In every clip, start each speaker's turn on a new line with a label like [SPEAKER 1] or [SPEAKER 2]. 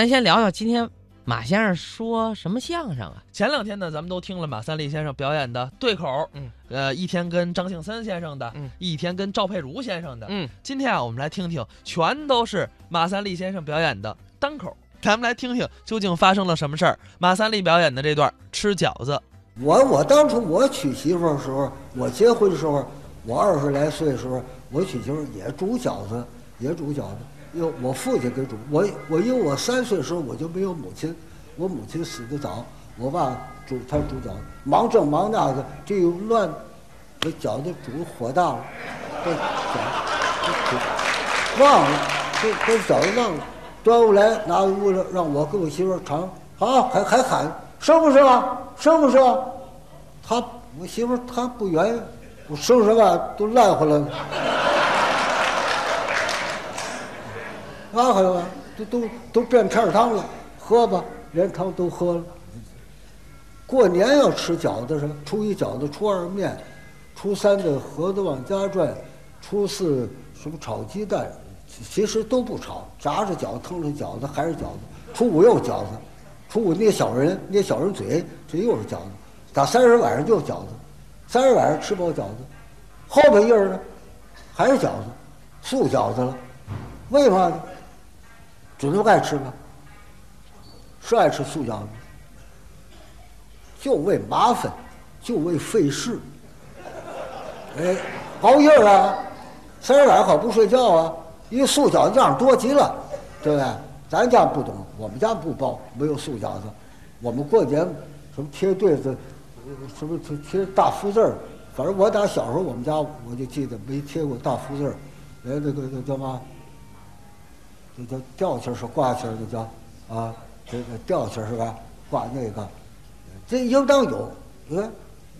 [SPEAKER 1] 咱先聊聊今天马先生说什么相声啊？
[SPEAKER 2] 前两天呢，咱们都听了马三立先生表演的对口，
[SPEAKER 1] 嗯，
[SPEAKER 2] 呃，一天跟张庆森先生的，
[SPEAKER 1] 嗯，
[SPEAKER 2] 一天跟赵佩茹先生的，
[SPEAKER 1] 嗯，
[SPEAKER 2] 今天啊，我们来听听，全都是马三立先生表演的单口，咱们来听听究竟发生了什么事儿。马三立表演的这段吃饺子，
[SPEAKER 3] 我我当初我娶媳妇儿的时候，我结婚的时候，我二十来岁的时候，我娶媳妇儿也煮饺子，也煮饺子。因为我父亲给煮，我我因为我三岁的时候我就没有母亲，我母亲死得早，我爸煮他煮饺子，忙这忙那个，这又乱，这饺子煮火大了，这饺子忘了，这这饺子忘了，端过来拿屋了，让我跟我媳妇尝，好还还喊生不生啊，生不生？他我媳妇她不愿意，我生什么都烂回来了。拉回来了，都都都变片汤了，喝吧，连汤都喝了。过年要吃饺子什么？初一饺子，初二面，初三的盒子往家转，初四什么炒鸡蛋，其实都不炒，炸着饺子，腾着饺子还是饺子。初五又饺子，初五捏小人，捏小人嘴，这又是饺子。打三十晚上就饺子，三十晚上吃饱饺子，后半夜呢，还是饺子，素饺子了。为嘛呢？准都爱吃吗？是爱吃素饺子，就为麻烦，就为费事。哎，熬夜啊，三十晚上好不睡觉啊，因为素饺子样多极了，对不对？咱家不懂，我们家不包，没有素饺子。我们过年什么贴对子，什么贴大福字儿，反正我打小时候我们家我就记得没贴过大福字儿，哎，那个那叫嘛？这叫吊旗儿是挂旗儿的叫啊，这个吊旗儿是吧？挂那个，这应当有。你看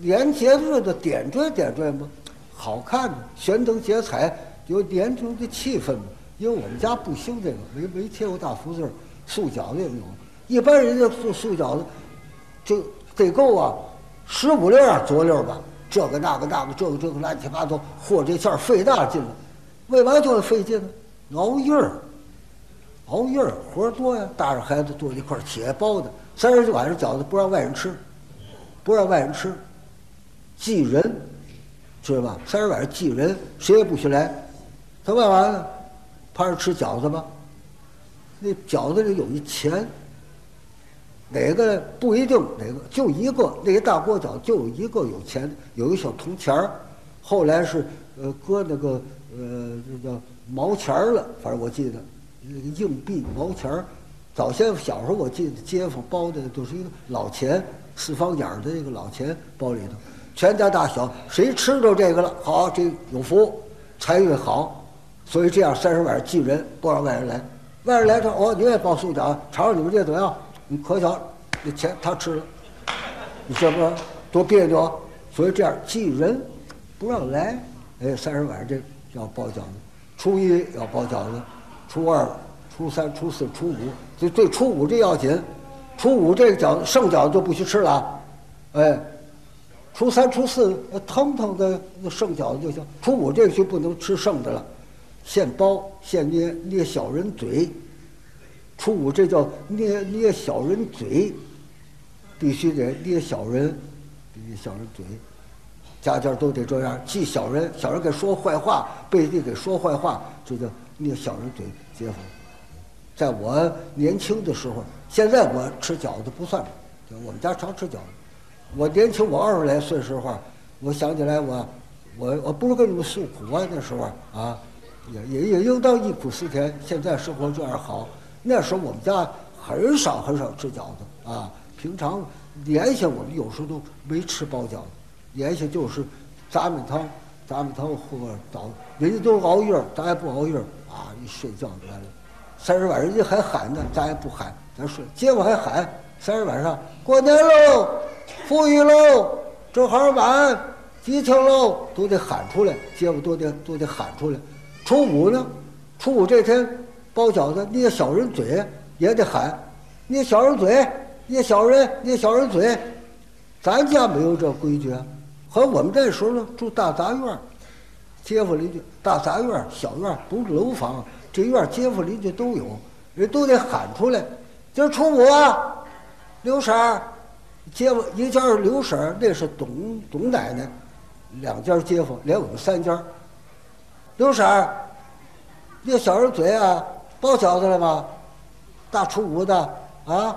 [SPEAKER 3] 年节日的点缀点缀嘛，好看嘛，悬灯结彩，有年中的气氛嘛。因为我们家不兴这个，没没贴过大福字儿，素饺子也有。一般人家做素饺子，就得够啊，十五六样佐料吧，这个那个那个，这个这个乱七八糟，和这馅儿费大劲了。为嘛就费劲呢？熬夜儿。熬夜活多呀，大人孩子坐一块儿起来包的。三十晚上饺子不让外人吃，不让外人吃，忌人，知道吧？三十晚上忌人，谁也不许来。他干嘛呢？怕是吃饺子吧？那饺子里有一钱，哪个不一定哪个，就一个那一大锅饺就有一个有钱，有一小铜钱儿。后来是呃搁那个呃这叫毛钱儿了，反正我记得。那个硬币毛钱儿，早先小时候我记得街坊包的都是一个老钱，四方眼儿的那个老钱包里头，全家大小谁吃着这个了，好这有福，财运好，所以这样三十晚上忌人，不让外人来。外人来说哦，你也包素饺子，尝尝你们这怎么样？你可巧，那钱他吃了，你这不多别扭？所以这样忌人，不让来。哎，三十晚上这要包饺子，初一要包饺子。初二、初三、初四、初五，这对初五这要紧。初五这个饺子剩饺子就不许吃了，哎，初三、初四腾腾的剩饺子就行。初五这个就不能吃剩的了，现包现捏捏小人嘴。初五这叫捏捏小人嘴，必须得捏小人，捏小人嘴，家家都得这样记小人，小人给说坏话，背地给说坏话，这叫捏小人嘴。街坊，在我年轻的时候，现在我吃饺子不算，我们家常吃饺子。我年轻，我二十来岁时候，我想起来我，我我不是跟你们诉苦啊，那时候啊，也也也应当忆苦思甜。现在生活这样好，那时候我们家很少很少吃饺子啊，平常年下我们有时候都没吃包饺子，年下就是杂米汤，杂米汤喝早，人家都熬夜，咱也不熬夜。睡觉就完了。三十晚上人家还喊呢，咱也不喊，咱睡。结果还喊，三十晚上过年喽，富裕喽，正好晚，吉庆喽，都得喊出来。结果都得都得喊出来。初五呢，初五这天包饺子，捏小人嘴也得喊，捏小人嘴，捏小人，捏小人嘴。咱家没有这规矩，和我们这时候呢住大杂院。街坊邻居，大杂院、小院不是楼房，这院街坊邻居都有，人都得喊出来。今儿初五啊，刘婶儿，街坊一家是刘婶儿，那是董董奶奶，两家街坊，连我们三家。刘婶儿，那小人嘴啊，包饺子了吗？大初五的啊，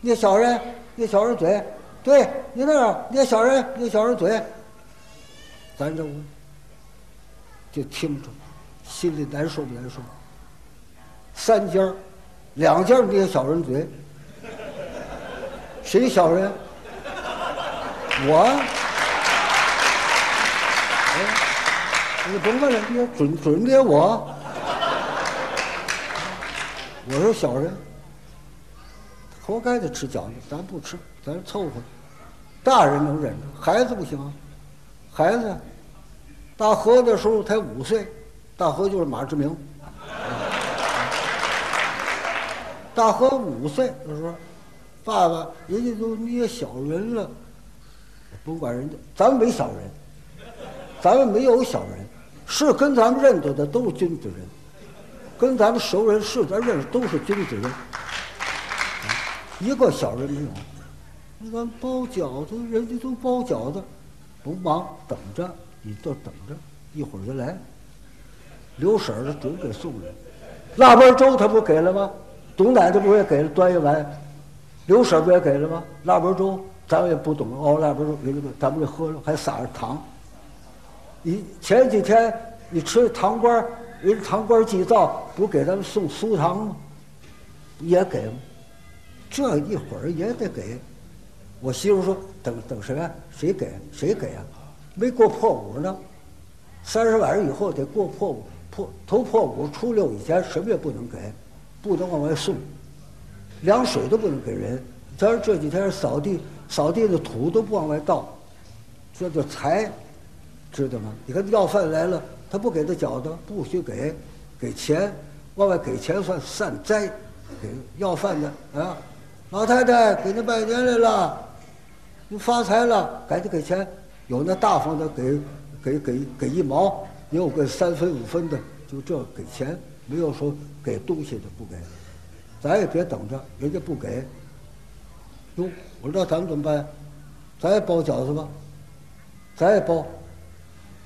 [SPEAKER 3] 那小人，那小人嘴，对你那儿那小人，那小人嘴，咱这屋就听着，心里难受不难受？三家儿两家捏小人嘴，谁小人？我。你甭问了，你准准捏我。我说小人，活该得吃饺子，咱不吃，咱凑合。大人能忍着，孩子不行啊。孩子，大河的时候才五岁，大河就是马志明。大河五岁的时候，爸爸人家都捏小人了，甭管人家，咱们没小人，咱们没有小人，是跟咱们认得的都是君子人，跟咱们熟人是咱认识都是君子人，一个小人没有。那咱包饺子，人家都包饺子，甭忙，等着，你就等着，一会儿就来。刘婶儿准给送来，腊八粥他不给了吗？董奶奶不也给了端一碗，刘婶儿不也给了吗？腊八粥咱们也不懂熬腊八粥，给这个咱们就喝了还撒着糖。你前几天你吃糖瓜儿，人糖瓜儿祭灶不给咱们送酥糖吗？也给？这一会儿也得给。我媳妇说等等谁啊？谁给？谁给啊？没过破五呢，三十晚上以后得过破五，破头破五初六以前什么也不能给。不能往外送，凉水都不能给人。咱这几天扫地，扫地的土都不往外倒，这叫财，知道吗？你看要饭来了，他不给他饺子，不许给，给钱，往外给钱算散灾。给要饭的啊，老太太给您拜年来了，您发财了，赶紧给钱。有那大方的给，给给给一毛，也有个三分五分的，就这给钱。没有说给东西的不给，咱也别等着人家不给。哟，我说那咱们怎么办？咱也包饺子吧，咱也包。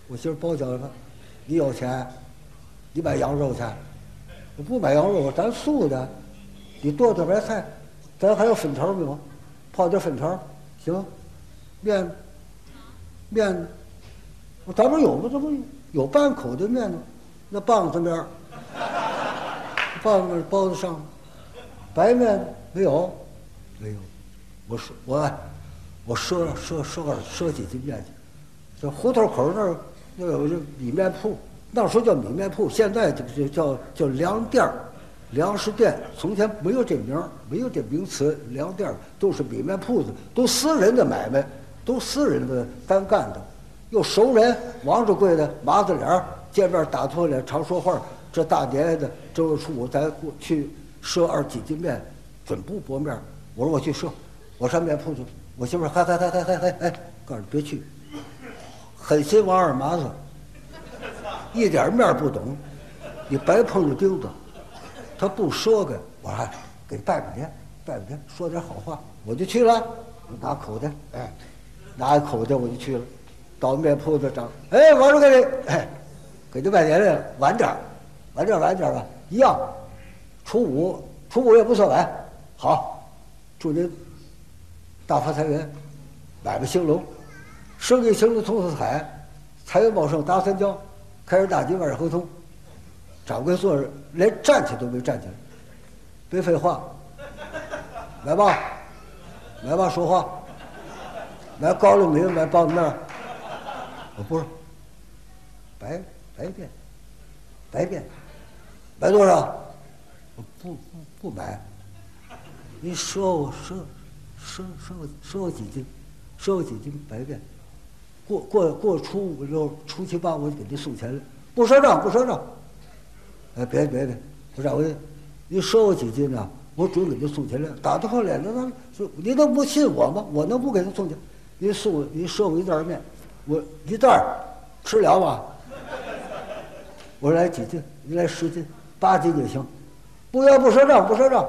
[SPEAKER 3] 我媳妇包饺子，你有钱，你买羊肉去。我不买羊肉，咱素的。你剁点白菜，咱还有粉条没有？泡点粉条，行。面，面，我咱不有吗？这不有半口的面吗？那棒子面。棒子包子上，白面没有，没有。我说我，我赊赊赊二赊几斤面去。这胡同口那儿那有这米面铺，那时候叫米面铺，现在就叫叫粮店儿、粮食店。从前没有这名儿，没有这名词，粮店儿都是米面铺子，都私人的买卖，都私人的单干的。又熟人，王掌柜的麻子脸儿，见面打脱脸，常说话。这大年的正月初五，咱过去赊二几斤面，准不薄面。我说我去赊，我上面铺去。我媳妇儿嗨嗨嗨嗨嗨嗨，哎，告诉你别去，狠心王二麻子，一点面不懂，你白碰着钉子。他不赊给，我说给拜拜年，拜拜年，说点好话，我就去了。拿口袋，哎，拿个口袋我就去了，到面铺子长，哎，王掌柜的，哎，给你拜年了，晚点。晚点晚点吧，一样。初五，初五也不算晚。好，祝您大发财源，买卖兴隆，生意兴隆，通四海，财源茂盛，达三江，开市大吉，万事亨通。掌柜坐着，连站起都没站起来。别废话，来吧，来吧，说话。来高粱米，买棒子面。我不是，白白变，白变。买多少？我不不不买。你赊我赊，赊赊我赊我几斤？赊我几斤白变？过过过初五六初七八我就给您送钱了，不赊账不赊账。哎，别别别，不是我，你赊我几斤呢？我准给您送钱来。打他破脸子，那说你都不信我吗？我能不给他送钱？你送我，你赊我一袋面，我一袋吃了吧？我说来几斤？你来十斤。八斤就行，不要不赊账，不赊账。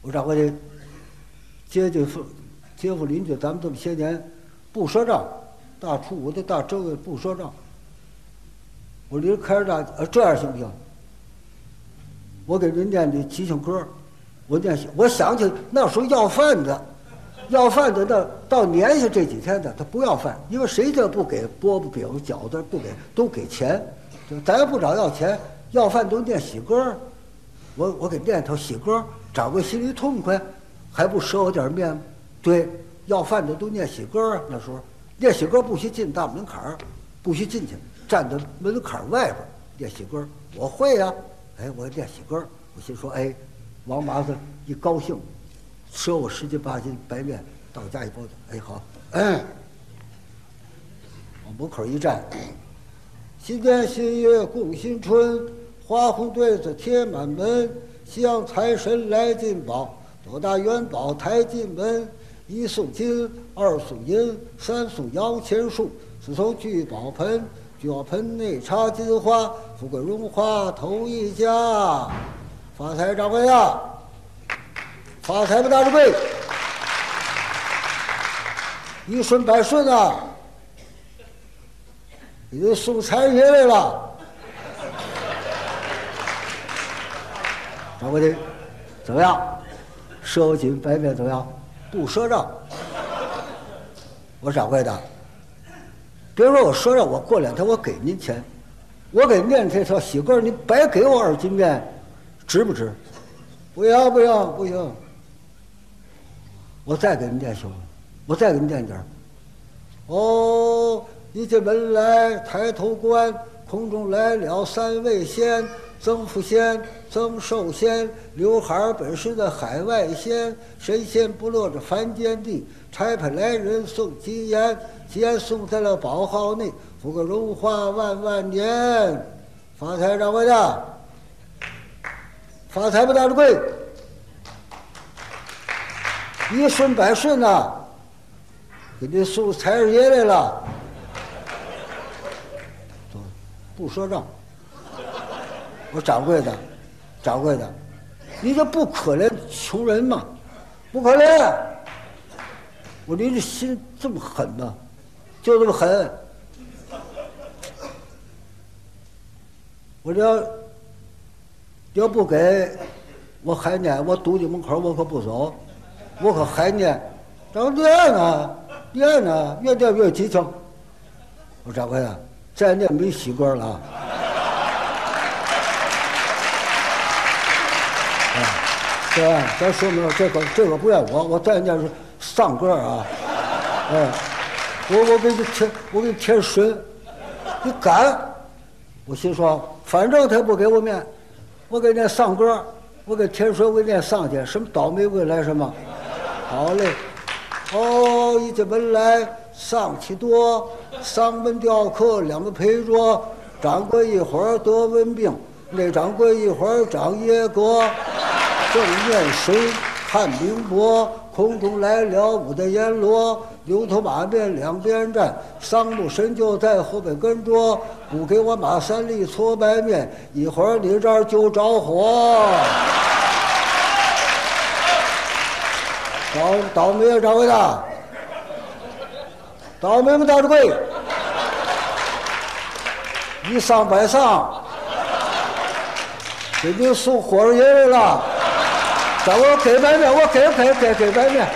[SPEAKER 3] 我掌柜的，接近夫街坊邻居，咱们这么些年不赊账，大初五的大正月不赊账。我离开着大，呃，这样行不行？我给人念的吉祥歌，我念，我想起那时候要饭的，要饭的那到年下这几天的，他不要饭，因为谁家不给饽饽饼饺子不给都给钱，咱要不找要钱，要饭都念喜歌，我我给念头喜歌，掌柜心里痛快，还不赊我点面？对，要饭的都念喜歌啊，那时候念喜歌不许进大门槛儿，不许进去，站在门槛外边念喜歌，我会呀、哎，我念喜歌，我心说，哎，王麻子一高兴，赊我十斤八斤白面，到家一包去，哎好，哎，往门口一站，新年新月共新春，花红对子贴满门，向财神来进宝，多大元宝抬进门，一送金，二送银，三送摇钱树，四送聚宝盆，聚宝盆内插金花，富贵荣华头一家，发财掌柜呀，发财吧大掌柜，一顺百顺啊！给你送财神爷来了。掌柜的，怎么样？赊我几斤白面怎么样？不赊账。我掌柜的，别说我赊账，我过两天我给您钱，我给面这条喜歌，您白给我二斤面，值不值？不要不要不行。我再给您念行吗？我再给您念点儿。哦，一进门来抬头观，空中来了三位仙，曾福仙、曾寿仙，刘海儿本是的海外仙，神仙不落这凡间地，差派来人送吉言，吉言送在了宝号内，富贵荣华万万年，发财掌柜的，发财吧大掌柜，一顺百顺呐、给你送财神爷来了，走不赊账。我掌柜的，掌柜的，你这不可怜穷人吗？不可怜。我您这心这么狠吗？就这么狠。我这要要不给，我还念，我堵你门口，我可不走，我可还念。掌柜念呢，念呢，越念越激情。我说掌柜的，再念没喜歌了啊。对，咱说明了这个这个不怨我，我再念是丧歌啊，哎，我我给你添我给你添水，你敢？我心说，反正他不给我面，我给念丧歌，我给添水，我给念丧去，什么倒霉鬼来什么？好嘞，哦，一进门来丧气多，丧门吊客两个陪着，掌柜一会儿得瘟病，那掌柜一会儿长耶格。正面水看明博，空中来了五的阎罗，牛头马面两边站，桑木神就在后边跟着，不给我马三立搓白面，一会儿你这儿就着火。倒倒霉啊，掌柜的！倒霉吗，大掌柜？一上百上，给你送火烧爷来了。掌柜，我给白面，我给给给给白面。